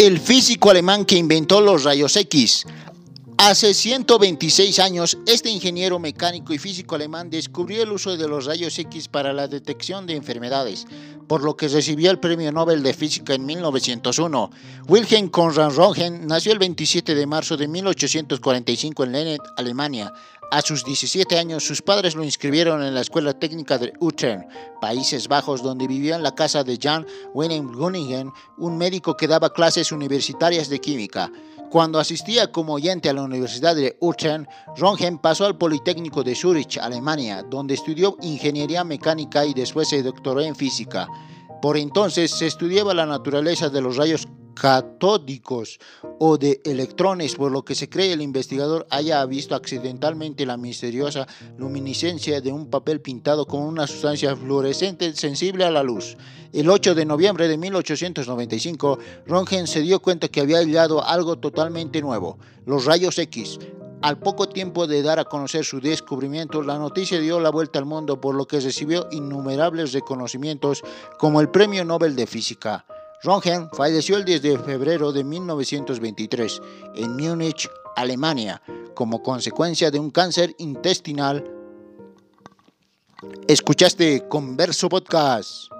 El físico alemán que inventó los rayos X. Hace 126 años, este ingeniero mecánico y físico alemán descubrió el uso de los rayos X para la detección de enfermedades, por lo que recibió el Premio Nobel de Física en 1901. Wilhelm Conrad Röntgen nació el 27 de marzo de 1845 en Lennet, Alemania. A sus 17 años, sus padres lo inscribieron en la Escuela Técnica de Utrecht, Países Bajos, donde vivía en la casa de Jan Willem Gunningen, un médico que daba clases universitarias de química. Cuando asistía como oyente a la Universidad de Utrecht, Röntgen pasó al Politécnico de Zurich, Alemania, donde estudió ingeniería mecánica y después se doctoró en física. Por entonces se estudiaba la naturaleza de los rayos catódicos o de electrones, por lo que se cree el investigador haya visto accidentalmente la misteriosa luminiscencia de un papel pintado con una sustancia fluorescente sensible a la luz. El 8 de noviembre de 1895, Röntgen se dio cuenta que había hallado algo totalmente nuevo, los rayos X. Al poco tiempo de dar a conocer su descubrimiento, la noticia dio la vuelta al mundo, por lo que recibió innumerables reconocimientos como el Premio Nobel de Física. Röntgen falleció el 10 de febrero de 1923 en Múnich, Alemania, como consecuencia de un cáncer intestinal. Escuchaste Converso Podcast.